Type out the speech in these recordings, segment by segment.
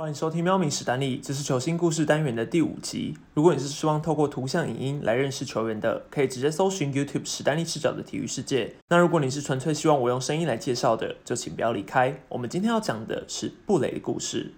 欢迎收听《喵明史丹利》，这是球星故事单元的第五集。如果你是希望透过图像、影音来认识球员的，可以直接搜寻 YouTube 史丹利视角的体育世界。那如果你是纯粹希望我用声音来介绍的，就请不要离开。我们今天要讲的是布雷的故事。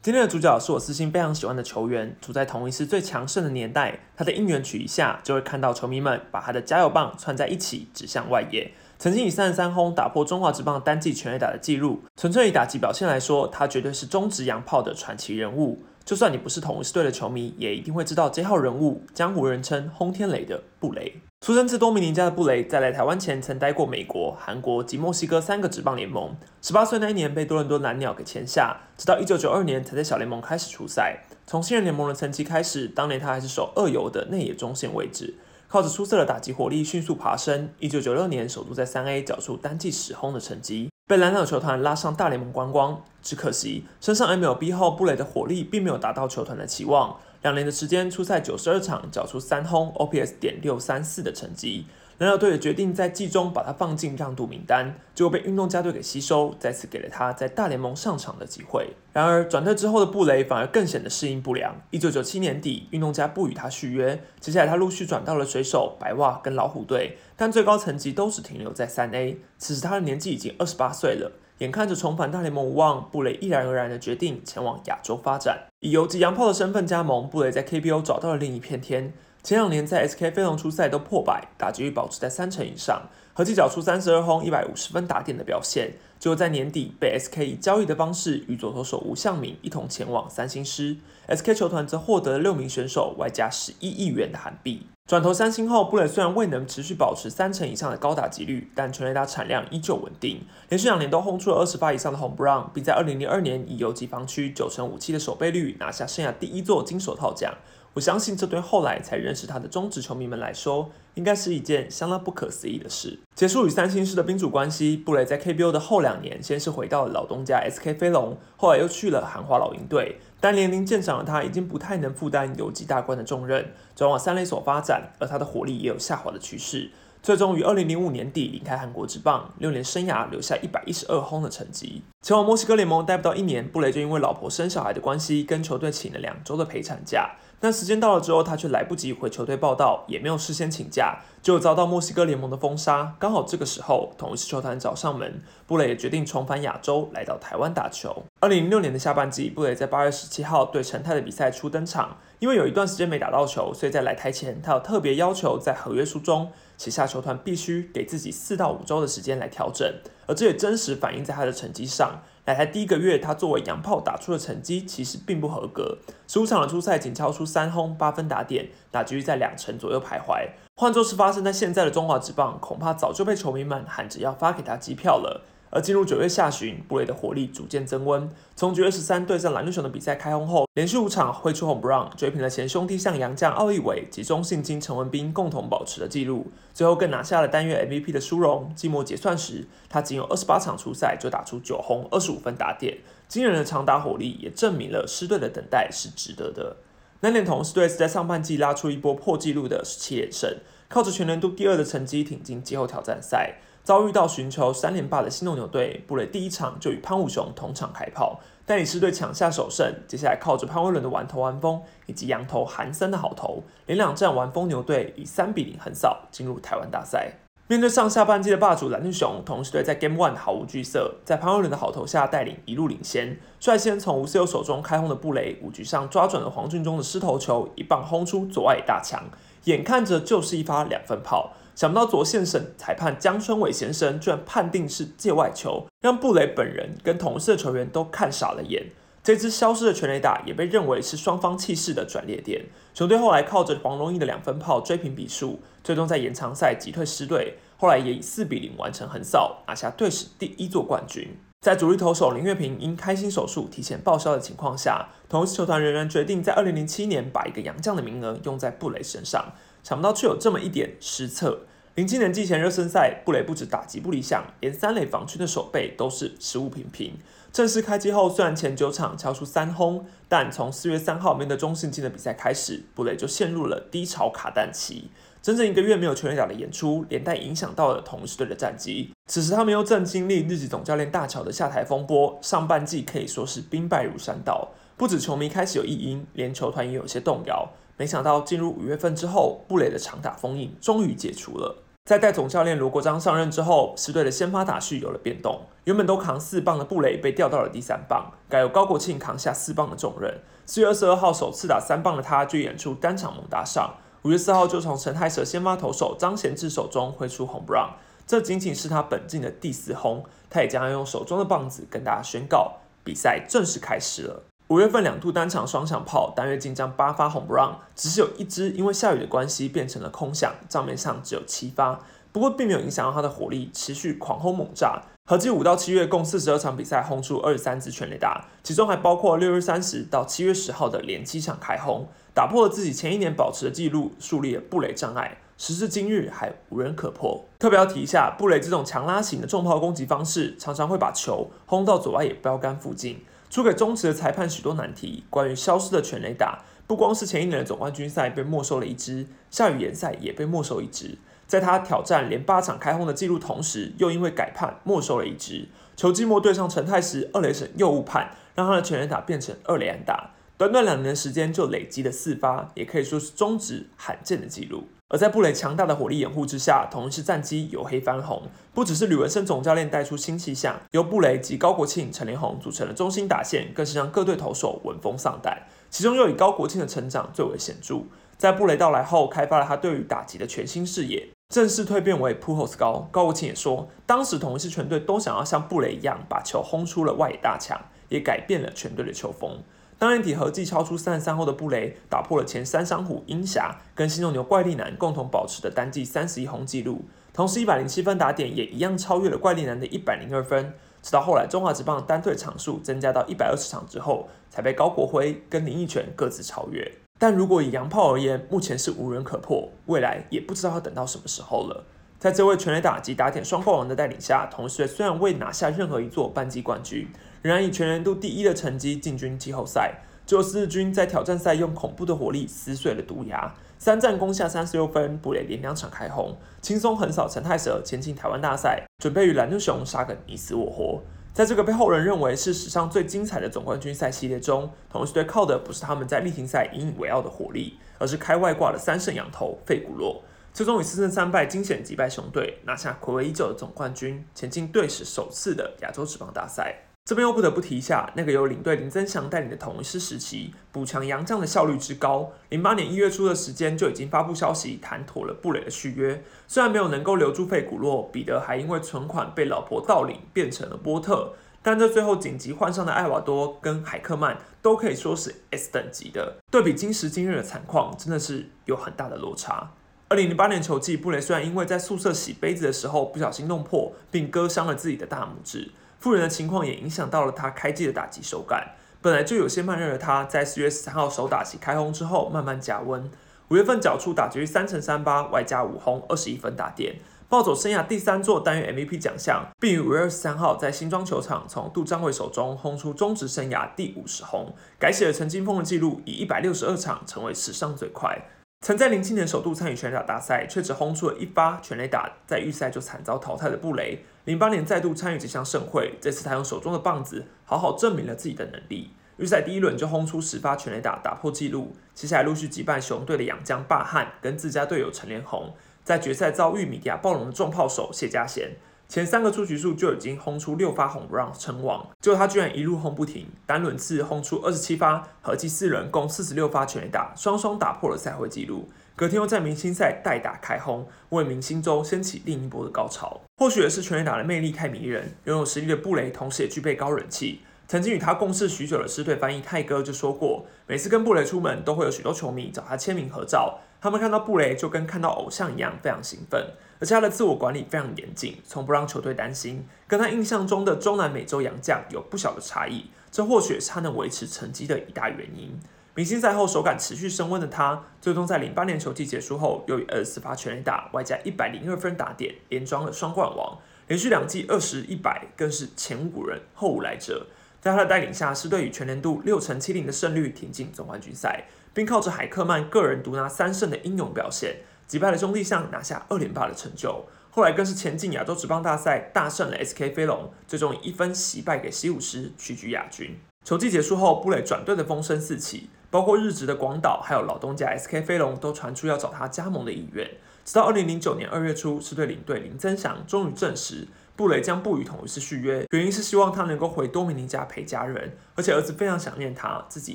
今天的主角是我私心非常喜欢的球员，处在同一次最强盛的年代。他的应援曲一下，就会看到球迷们把他的加油棒串在一起，指向外野。曾经以三十三轰打破中华职棒单季全垒打的纪录。纯粹以打击表现来说，他绝对是中职洋炮的传奇人物。就算你不是同一队的球迷，也一定会知道这号人物，江湖人称轰天雷的布雷。出生自多米尼加的布雷，在来台湾前曾待过美国、韩国及墨西哥三个职棒联盟。十八岁那一年被多伦多蓝鸟给签下，直到一九九二年才在小联盟开始出赛。从新人联盟的成绩开始，当年他还是守二游的内野中线位置，靠着出色的打击火力迅速爬升。一九九六年首度在三 A 缴出单季十轰的成绩，被蓝鸟球团拉上大联盟观光。只可惜身上 MLB 后，布雷的火力并没有达到球团的期望。两年的时间，出赛九十二场，缴出三轰，OPS 点六三四的成绩。蓝鸟队也决定在季中把他放进让渡名单，结果被运动家队给吸收，再次给了他在大联盟上场的机会。然而转队之后的布雷反而更显得适应不良。一九九七年底，运动家不与他续约，接下来他陆续转到了水手、白袜跟老虎队，但最高层级都只停留在三 A。此时他的年纪已经二十八岁了。眼看着重返大联盟无望，布雷毅然而然的决定前往亚洲发展，以游击洋炮的身份加盟。布雷在 KBO 找到了另一片天。前两年在 SK 飞龙出赛都破百，打击率保持在三成以上，合计缴出三十二轰、一百五十分打点的表现。就在年底被 SK 以交易的方式与左投手吴向敏一同前往三星狮，SK 球团则获得了六名选手外加十一亿元的韩币。转投三星后，布雷虽然未能持续保持三成以上的高打击率，但全垒打产量依旧稳定，连续两年都轰出了二十发以上的红 brown，并在二零零二年以游击防区九成五七的守备率拿下生涯第一座金手套奖。我相信这对后来才认识他的中职球迷们来说，应该是一件相当不可思议的事。结束与三星狮的宾主关系，布雷在 KBO 的后两年，先是回到了老东家 SK 飞龙，后来又去了韩华老鹰队。但年龄渐长的他，已经不太能负担游击大关的重任，转往三垒所发展，而他的火力也有下滑的趋势。最终于二零零五年底离开韩国职棒，六年生涯留下一百一十二轰的成绩。前往墨西哥联盟待不到一年，布雷就因为老婆生小孩的关系，跟球队请了两周的陪产假。但时间到了之后，他却来不及回球队报道，也没有事先请假，就遭到墨西哥联盟的封杀。刚好这个时候，同一支球团找上门，布雷也决定重返亚洲，来到台湾打球。二零零六年的下半季，布雷在八月十七号对陈泰的比赛初登场。因为有一段时间没打到球，所以在来台前，他有特别要求在合约书中写下球团必须给自己四到五周的时间来调整，而这也真实反映在他的成绩上。来台第一个月，他作为洋炮打出的成绩其实并不合格，十五场的初赛仅超出三轰八分打点，打击率在两成左右徘徊。换作是发生在现在的中华职棒，恐怕早就被球迷们喊着要发给他机票了。而进入九月下旬，布雷的火力逐渐增温。从九月十三对阵蓝绿熊的比赛开轰后，连续五场挥出 home run，追平了前兄弟象洋将奥利伟及中信金陈文斌共同保持的纪录。最后更拿下了单月 MVP 的殊荣。季末结算时，他仅有二十八场出赛就打出九轰二十五分打点，惊人的长打火力也证明了狮队的等待是值得的。南联同狮队是在上半季拉出一波破纪录的十七连胜，靠着全年度第二的成绩挺进季后挑战赛。遭遇到寻求三连霸的新农牛队，布雷第一场就与潘武雄同场开炮，带领狮队抢下首胜。接下来靠着潘威伦的完投完封，以及羊头韩森的好投，连两战完封牛队以三比零横扫进入台湾大赛。面对上下半季的霸主蓝牛熊，同时队在 Game One 毫无惧色，在潘威伦的好投下带领一路领先，率先从吴思友手中开轰的布雷，五局上抓准了黄俊中的失头球，一棒轰出左外大墙，眼看着就是一发两分炮。想不到左线审裁判江春伟先生居然判定是界外球，让布雷本人跟同事的球员都看傻了眼。这支消失的全垒打也被认为是双方气势的转捩点。球队后来靠着黄龙义的两分炮追平比数，最终在延长赛击退狮队。后来也以四比零完成横扫，拿下队史第一座冠军。在主力投手林月平因开心手术提前报销的情况下，同时球团仍然决定在二零零七年把一个洋将的名额用在布雷身上。想不到却有这么一点失策。零七年季前热身赛，布雷不止打击不理想，连三垒防区的守备都是失误频频。正式开机后，虽然前九场敲出三轰，但从四月三号面对中信金的比赛开始，布雷就陷入了低潮卡弹期。整整一个月没有全垒打的演出，连带影响到了同一队的战绩。此时他们又正经历日籍总教练大乔的下台风波，上半季可以说是兵败如山倒。不止球迷开始有异音，连球团也有些动摇。没想到进入五月份之后，布雷的长打封印终于解除了。在带总教练罗国璋上任之后，狮队的先发打序有了变动。原本都扛四棒的布雷被调到了第三棒，改由高国庆扛下四棒的重任。四月二十二号首次打三棒的他，就演出单场猛打赏。五月四号就从陈泰蛇先发投手张贤志手中挥出红 run，这仅仅是他本季的第四轰。他也将要用手中的棒子跟大家宣告，比赛正式开始了。五月份两度单场双响炮，单月进账八发红 run，只是有一支因为下雨的关系变成了空响，账面上只有七发。不过并没有影响到他的火力，持续狂轰猛炸。合计五到七月共四十二场比赛，轰出二十三支全垒打，其中还包括六月三十到七月十号的连七场开轰，打破了自己前一年保持的纪录，树立了布雷障碍。时至今日，还无人可破。特别要提一下，布雷这种强拉型的重炮攻击方式，常常会把球轰到左外野标杆附近。出给中职的裁判许多难题。关于消失的全垒打，不光是前一年的总冠军赛被没收了一支，下雨联赛也被没收一支。在他挑战连八场开轰的记录同时，又因为改判没收了一支。球季末对上陈泰时，二垒审又误判，让他的全垒打变成二垒安打。短短两年的时间就累积了四发，也可以说是中职罕见的记录。而在布雷强大的火力掩护之下，同一支战机由黑翻红。不只是吕文生总教练带出新气象，由布雷及高国庆、陈连宏组成的中心打线，更是让各队投手闻风丧胆。其中又以高国庆的成长最为显著。在布雷到来后，开发了他对于打击的全新视野，正式蜕变为扑后斯高。高国庆也说，当时同一支全队都想要像布雷一样，把球轰出了外野大墙，也改变了全队的球风。当年底合计超出三十三后的布雷，打破了前三商虎鹰侠跟新农牛怪力男共同保持的单季三十一轰纪录，同时一百零七分打点也一样超越了怪力男的一百零二分。直到后来中华职棒单队场数增加到一百二十场之后，才被高国辉跟林奕泉各自超越。但如果以洋炮而言，目前是无人可破，未来也不知道要等到什么时候了。在这位全垒打及打点双冠王的带领下，同时虽然未拿下任何一座半季冠军。仍然以全年度第一的成绩进军季后赛。最后，四日军在挑战赛用恐怖的火力撕碎了毒牙，三战攻下三十六分，布雷连两场开轰，轻松横扫陈泰蛇，前进台湾大赛，准备与蓝牛熊杀个你死我活。在这个被后人认为是史上最精彩的总冠军赛系列中，同时队靠的不是他们在例行赛引以为傲的火力，而是开外挂的三胜羊头费古洛，最终以四胜三败惊险击败熊队，拿下暌违已久的总冠军，前进队史首次的亚洲职棒大赛。这边又不得不提一下，那个由领队林增祥带领的统一师时期，补强洋将的效率之高。零八年一月初的时间就已经发布消息谈妥了布雷的续约，虽然没有能够留住费古洛，彼得还因为存款被老婆盗领变成了波特，但这最后紧急换上的艾瓦多跟海克曼都可以说是 S 等级的。对比今时今日的惨况，真的是有很大的落差。二零零八年球季，布雷虽然因为在宿舍洗杯子的时候不小心弄破，并割伤了自己的大拇指。富人的情况也影响到了他开季的打击手感，本来就有些慢热的他，在四月十三号首打席开轰之后慢慢加温。五月份缴出打击率三乘三八，外加五轰二十一分打点，暴走生涯第三座单月 MVP 奖项，并于五月二十三号在新庄球场从杜张伟手中轰出中职生涯第五十轰，改写了陈金峰的纪录，以一百六十二场成为史上最快。曾在零七年首度参与全垒打大赛，却只轰出了一发全垒打，在预赛就惨遭淘汰的布雷，零八年再度参与这项盛会，这次他用手中的棒子好好证明了自己的能力。预赛第一轮就轰出十发全垒打，打破纪录。接下来陆续击败熊队的洋将霸汉跟自家队友陈连宏，在决赛遭遇米迪亚暴龙的重炮手谢家贤。前三个出局数就已经轰出六发红 run 称王，结果他居然一路轰不停，单轮次轰出二十七发，合计四人共四十六发全垒打，双双打破了赛会纪录。隔天又在明星赛代打开轰，为明星周掀起另一波的高潮。或许也是全垒打的魅力太迷人，拥有实力的布雷同时也具备高人气。曾经与他共事许久的师队翻译泰哥就说过，每次跟布雷出门，都会有许多球迷找他签名合照。他们看到布雷就跟看到偶像一样，非常兴奋。而且他的自我管理非常严谨，从不让球队担心，跟他印象中的中南美洲洋将有不小的差异。这或许是他能维持成绩的一大原因。明星赛后手感持续升温的他，最终在零八年球季结束后，又以二十四发全垒打，外加一百零二分打点，连装了双冠王。连续两季二十一百，更是前无古人后无来者。在他的带领下，狮队以全年度六成七零的胜率挺进总冠军赛，并靠着海克曼个人独拿三胜的英勇表现，击败了兄弟象，拿下二连霸的成就。后来更是前进亚洲职棒大赛，大胜了 SK 飞龙，最终以一分惜败给西武狮，屈居亚军。球季结束后，布雷转队的风声四起，包括日职的广岛，还有老东家 SK 飞龙都传出要找他加盟的意愿。直到二零零九年二月初，狮队领队林增祥终于证实，布雷将不与同一狮续约，原因是希望他能够回多米尼加陪家人，而且儿子非常想念他，自己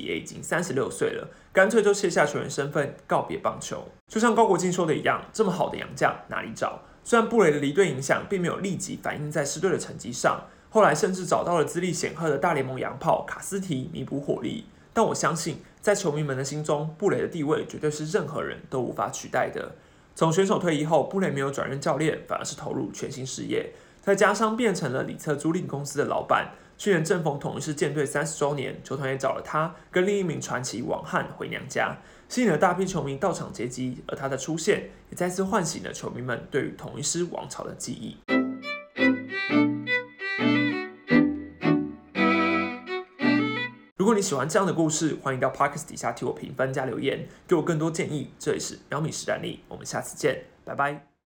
也已经三十六岁了，干脆就卸下球员身份，告别棒球。就像高国庆说的一样，这么好的洋将哪里找？虽然布雷的离队影响并没有立即反映在狮队的成绩上，后来甚至找到了资历显赫的大联盟洋炮卡斯提弥补火力，但我相信在球迷们的心中，布雷的地位绝对是任何人都无法取代的。从选手退役后，布雷没有转任教练，反而是投入全新事业。再加上变成了里策租赁公司的老板。去年正逢统一狮舰队三十周年，球团也找了他跟另一名传奇王翰回娘家，吸引了大批球迷到场接机。而他的出现，也再次唤醒了球迷们对于统一狮王朝的记忆。喜欢这样的故事，欢迎到 Parkes 底下替我评分加留言，给我更多建议。这里是喵米实战力，我们下次见，拜拜。